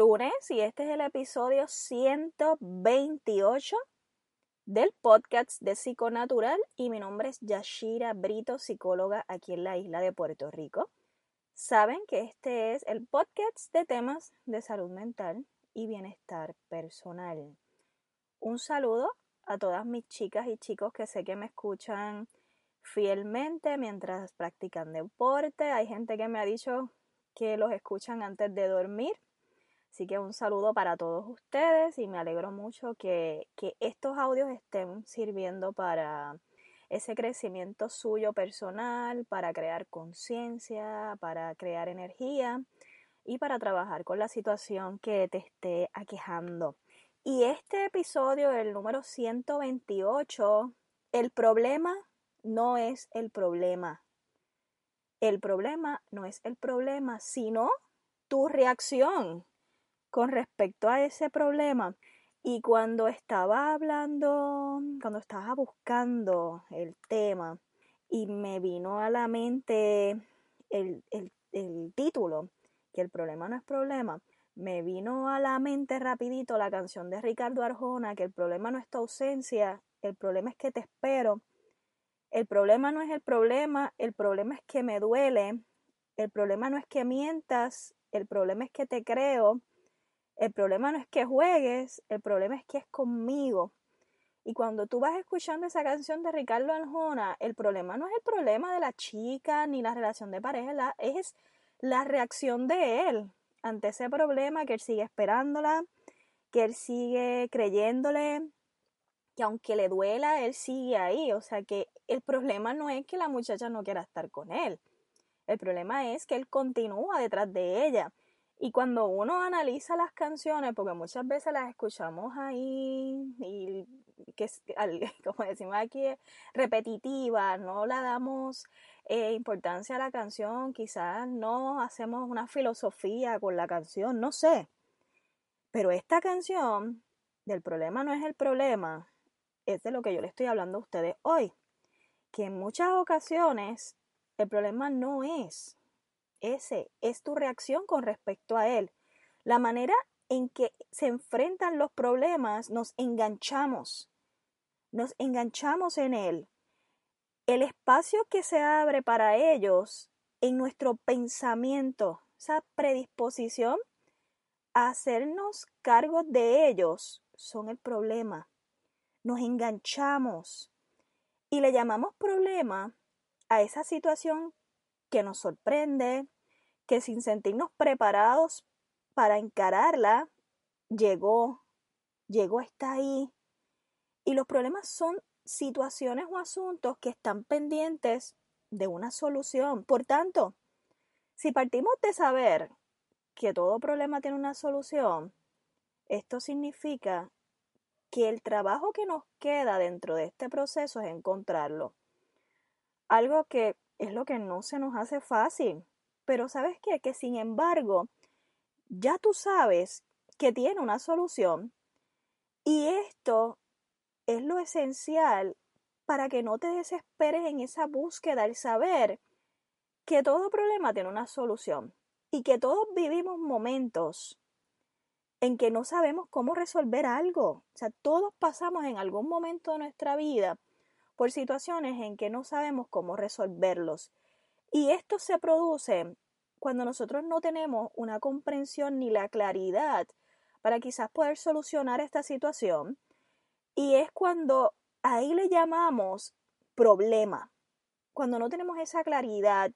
Lunes y este es el episodio 128 del podcast de Psiconatural y mi nombre es Yashira Brito, psicóloga aquí en la isla de Puerto Rico. Saben que este es el podcast de temas de salud mental y bienestar personal. Un saludo a todas mis chicas y chicos que sé que me escuchan fielmente mientras practican deporte. Hay gente que me ha dicho que los escuchan antes de dormir Así que un saludo para todos ustedes y me alegro mucho que, que estos audios estén sirviendo para ese crecimiento suyo personal, para crear conciencia, para crear energía y para trabajar con la situación que te esté aquejando. Y este episodio, el número 128, el problema no es el problema. El problema no es el problema, sino tu reacción con respecto a ese problema. Y cuando estaba hablando, cuando estaba buscando el tema y me vino a la mente el, título, que el problema no es problema, me vino a la mente rapidito la canción de Ricardo Arjona, que el problema no es tu ausencia, el problema es que te espero. El problema no es el problema, el problema es que me duele, el problema no es que mientas, el problema es que te creo, el problema no es que juegues, el problema es que es conmigo. Y cuando tú vas escuchando esa canción de Ricardo Arjona, el problema no es el problema de la chica ni la relación de pareja, es la reacción de él ante ese problema, que él sigue esperándola, que él sigue creyéndole, que aunque le duela, él sigue ahí. O sea que el problema no es que la muchacha no quiera estar con él. El problema es que él continúa detrás de ella. Y cuando uno analiza las canciones, porque muchas veces las escuchamos ahí y que como decimos aquí, repetitiva, no la damos eh, importancia a la canción, quizás no hacemos una filosofía con la canción, no sé. Pero esta canción del problema no es el problema, es de lo que yo le estoy hablando a ustedes hoy. Que en muchas ocasiones el problema no es ese es tu reacción con respecto a él. La manera en que se enfrentan los problemas, nos enganchamos, nos enganchamos en él. El espacio que se abre para ellos en nuestro pensamiento, esa predisposición a hacernos cargo de ellos, son el problema. Nos enganchamos y le llamamos problema a esa situación que nos sorprende, que sin sentirnos preparados para encararla, llegó, llegó, está ahí. Y los problemas son situaciones o asuntos que están pendientes de una solución. Por tanto, si partimos de saber que todo problema tiene una solución, esto significa que el trabajo que nos queda dentro de este proceso es encontrarlo. Algo que es lo que no se nos hace fácil. Pero sabes qué? Que sin embargo, ya tú sabes que tiene una solución y esto es lo esencial para que no te desesperes en esa búsqueda, el saber que todo problema tiene una solución y que todos vivimos momentos en que no sabemos cómo resolver algo. O sea, todos pasamos en algún momento de nuestra vida por situaciones en que no sabemos cómo resolverlos. Y esto se produce cuando nosotros no tenemos una comprensión ni la claridad para quizás poder solucionar esta situación. Y es cuando ahí le llamamos problema. Cuando no tenemos esa claridad,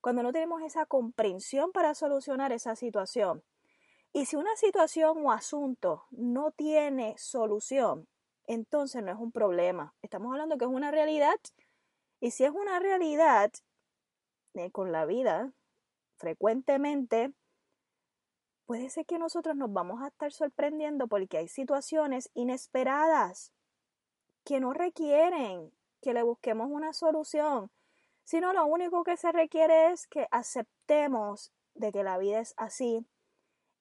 cuando no tenemos esa comprensión para solucionar esa situación. Y si una situación o asunto no tiene solución, entonces no es un problema. Estamos hablando que es una realidad Y si es una realidad eh, con la vida, frecuentemente, puede ser que nosotros nos vamos a estar sorprendiendo porque hay situaciones inesperadas que no requieren que le busquemos una solución, sino lo único que se requiere es que aceptemos de que la vida es así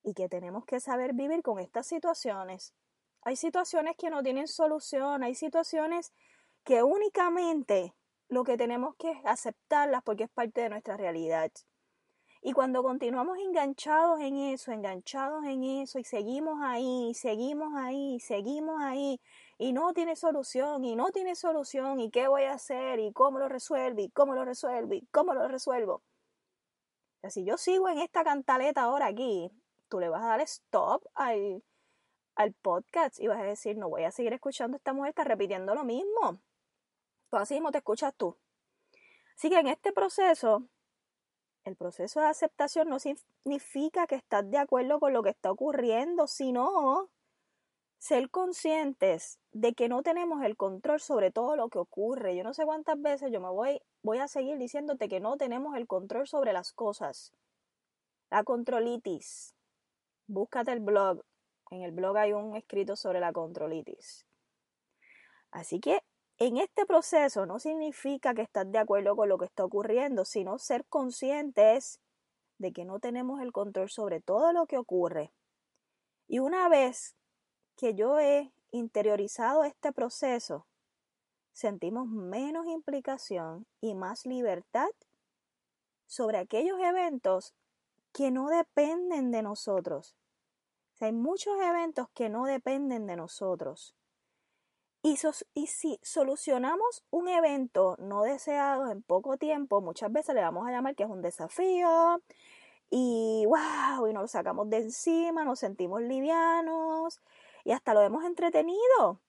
y que tenemos que saber vivir con estas situaciones. Hay situaciones que no tienen solución, hay situaciones que únicamente lo que tenemos que es aceptarlas porque es parte de nuestra realidad. Y cuando continuamos enganchados en eso, enganchados en eso, y seguimos ahí, y seguimos ahí, y seguimos ahí, y no tiene solución, y no tiene solución, y qué voy a hacer, y cómo lo resuelvo, y cómo lo resuelvo, y cómo lo resuelvo. O si yo sigo en esta cantaleta ahora aquí, tú le vas a dar stop al, al podcast y vas a decir, no voy a seguir escuchando a esta mujer, está repitiendo lo mismo. Pues así mismo te escuchas tú. Así que en este proceso, el proceso de aceptación no significa que estás de acuerdo con lo que está ocurriendo, sino ser conscientes de que no tenemos el control sobre todo lo que ocurre. Yo no sé cuántas veces yo me voy, voy a seguir diciéndote que no tenemos el control sobre las cosas. La controlitis. Búscate el blog. En el blog hay un escrito sobre la controlitis. Así que en este proceso no significa que estás de acuerdo con lo que está ocurriendo, sino ser conscientes de que no tenemos el control sobre todo lo que ocurre. Y una vez que yo he interiorizado este proceso, sentimos menos implicación y más libertad sobre aquellos eventos que no dependen de nosotros. Hay muchos eventos que no dependen de nosotros. Y, si solucionamos un evento no deseado en poco tiempo, muchas veces le vamos a llamar que es un desafío y wow, y nos lo sacamos de encima, nos sentimos livianos y hasta lo hemos entretenido.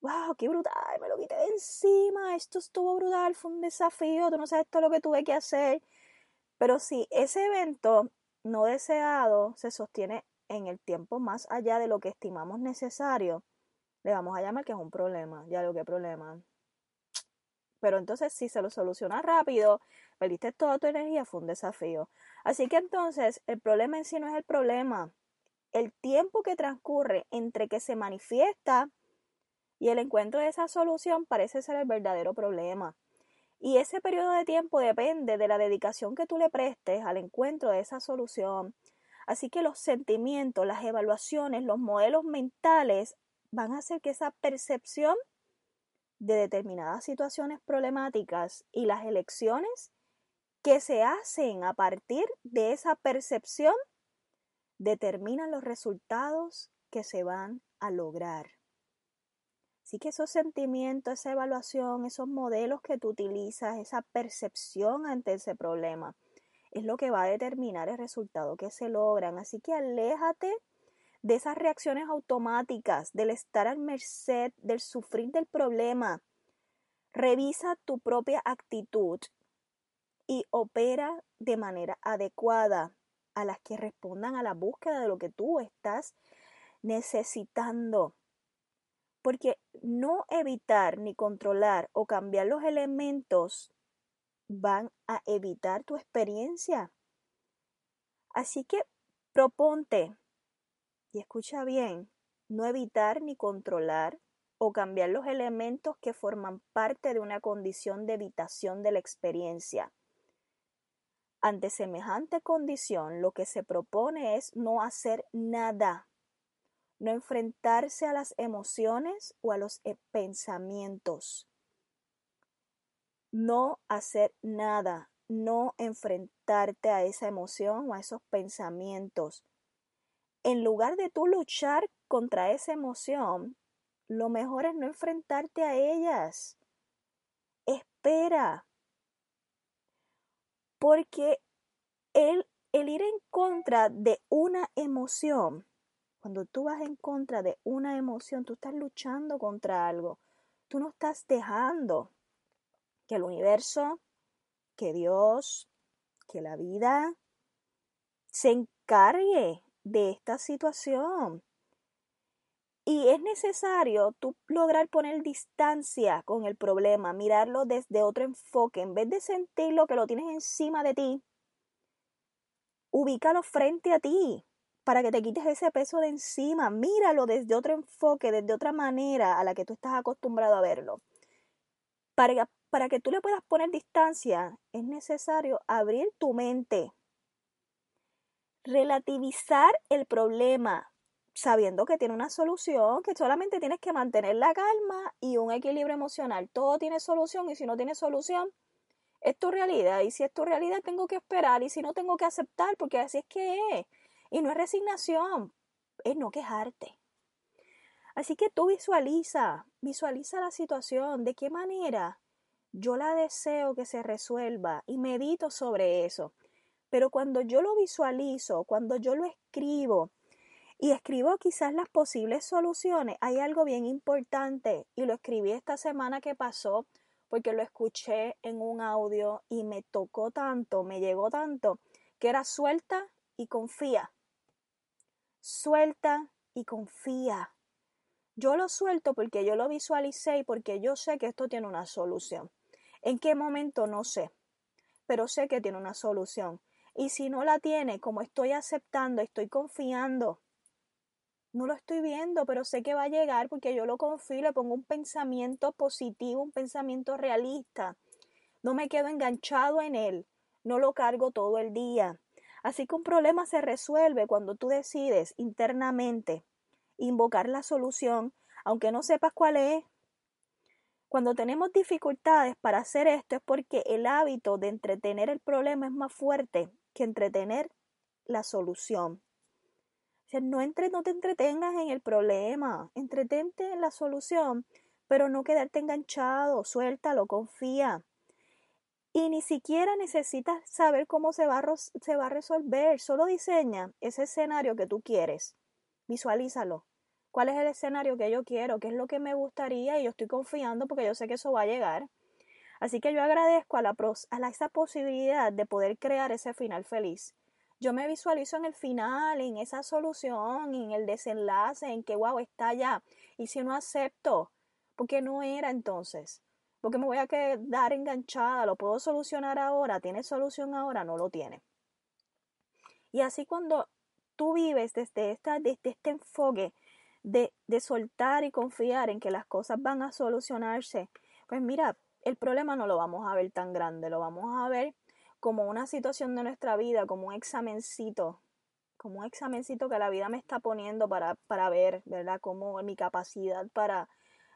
¡Wow! ¡Qué brutal! Me lo quité de encima. Esto estuvo brutal. Fue un desafío. Tú no sabes todo lo que tuve que hacer. Pero si ese evento no deseado se sostiene en el tiempo más allá de lo que estimamos necesario, le vamos a llamar que es un problema. Ya lo que problema. Pero entonces, si se lo soluciona rápido, perdiste toda tu energía, fue un desafío. Así que entonces, el problema en sí no es el problema el tiempo que transcurre entre que se manifiesta y el encuentro de esa solución parece ser el verdadero problema. Y ese periodo de tiempo depende de la dedicación que tú le prestes al encuentro de esa solución. Así que los sentimientos, las evaluaciones, los modelos mentales van a hacer que esa percepción de determinadas situaciones problemáticas y las elecciones que se hacen a partir de esa percepción determinan los resultados que se van a lograr. Así que esos sentimientos, esa evaluación, esos modelos que tú utilizas, esa percepción ante ese problema, es lo que va a determinar el resultado que se logran. Así que aléjate de esas reacciones automáticas, del estar al merced, del sufrir del problema. Revisa tu propia actitud y opera de manera adecuada a las que respondan a la búsqueda de lo que tú estás necesitando. Porque no evitar ni controlar o cambiar los elementos van a evitar tu experiencia. Así que proponte, y escucha bien, no evitar ni controlar o cambiar los elementos que forman parte de una condición de evitación de la experiencia. Ante semejante condición, lo que se propone es no hacer nada, no enfrentarse a las emociones o a los eh, pensamientos. No hacer nada, no enfrentarte a esa emoción o a esos pensamientos. En lugar de tú luchar contra esa emoción, lo mejor es no enfrentarte a ellas. Espera, porque el, el ir en contra de una emoción, cuando tú vas en contra de una emoción, tú estás luchando contra algo. Tú no estás dejando que el universo, que Dios, que la vida se encargue de esta situación. Y es necesario tú lograr poner distancia con el problema, mirarlo desde otro enfoque. En vez de sentirlo que lo tienes encima de ti, ubícalo frente a ti para que te quites ese peso de encima. Míralo desde otro enfoque, desde otra manera a la que tú estás acostumbrado a verlo. Para, para que tú le puedas poner distancia, es necesario abrir tu mente, relativizar el problema, sabiendo que tiene una solución, que solamente tienes que mantener la calma y un equilibrio emocional. Todo tiene solución y si no tiene solución, es tu realidad. Y si es tu realidad, tengo que esperar y si no, tengo que aceptar porque así es que es. Y no es resignación, es no quejarte. Así que tú visualiza, visualiza la situación, de qué manera yo la deseo que se resuelva y medito sobre eso. Pero cuando yo lo visualizo, cuando yo lo escribo y escribo quizás las posibles soluciones, hay algo bien importante y lo escribí esta semana que pasó porque lo escuché en un audio y me tocó tanto, me llegó tanto, que era suelta y confía. Suelta y confía. Yo lo suelto porque yo lo visualicé y porque yo sé que esto tiene una solución. ¿En qué momento? No sé, pero sé que tiene una solución. Y si no la tiene, como estoy aceptando, estoy confiando, no lo estoy viendo, pero sé que va a llegar porque yo lo confío, le pongo un pensamiento positivo, un pensamiento realista. No me quedo enganchado en él, no lo cargo todo el día. Así que un problema se resuelve cuando tú decides internamente invocar la solución, aunque no sepas cuál es. Cuando tenemos dificultades para hacer esto es porque el hábito de entretener el problema es más fuerte que entretener la solución. O sea, no, no te entretengas en el problema, entretente en la solución, pero no quedarte enganchado, suéltalo, confía. Y ni siquiera necesitas saber cómo se va, se va a resolver, solo diseña ese escenario que tú quieres, visualízalo. ¿Cuál es el escenario que yo quiero? ¿Qué es lo que me gustaría? Y yo estoy confiando porque yo sé que eso va a llegar. Así que yo agradezco a, la, a esa posibilidad de poder crear ese final feliz. Yo me visualizo en el final, en esa solución, en el desenlace, en que, wow, está ya. Y si no acepto, porque no era entonces, porque me voy a quedar enganchada, lo puedo solucionar ahora, tiene solución ahora, no lo tiene. Y así cuando tú vives desde, esta, desde este enfoque de, de soltar y confiar en que las cosas van a solucionarse, pues mira, el problema no lo vamos a ver tan grande, lo vamos a ver como una situación de nuestra vida, como un examencito, como un examencito que la vida me está poniendo para, para ver, ¿verdad? Como mi capacidad para,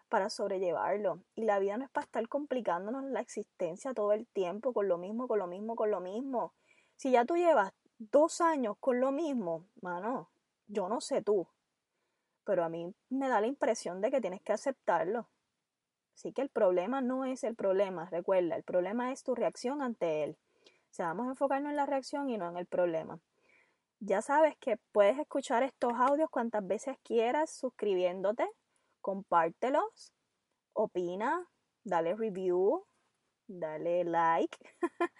para sobrellevarlo. Y la vida no es para estar complicándonos la existencia todo el tiempo con lo mismo, con lo mismo, con lo mismo. Si ya tú llevas dos años con lo mismo, mano, yo no sé tú, pero a mí me da la impresión de que tienes que aceptarlo. Así que el problema no es el problema, recuerda, el problema es tu reacción ante él. O sea, vamos a enfocarnos en la reacción y no en el problema. Ya sabes que puedes escuchar estos audios cuantas veces quieras suscribiéndote, compártelos, opina, dale review, dale like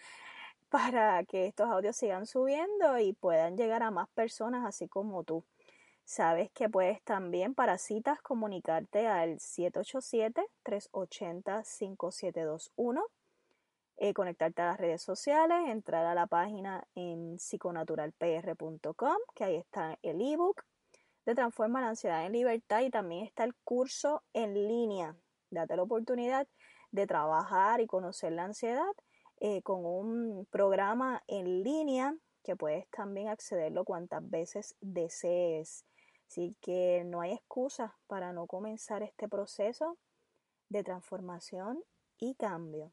para que estos audios sigan subiendo y puedan llegar a más personas así como tú. Sabes que puedes también para citas comunicarte al 787-380-5721, eh, conectarte a las redes sociales, entrar a la página en psiconaturalpr.com, que ahí está el ebook de Transforma la ansiedad en libertad y también está el curso en línea. Date la oportunidad de trabajar y conocer la ansiedad eh, con un programa en línea que puedes también accederlo cuantas veces desees. Así que no hay excusa para no comenzar este proceso de transformación y cambio.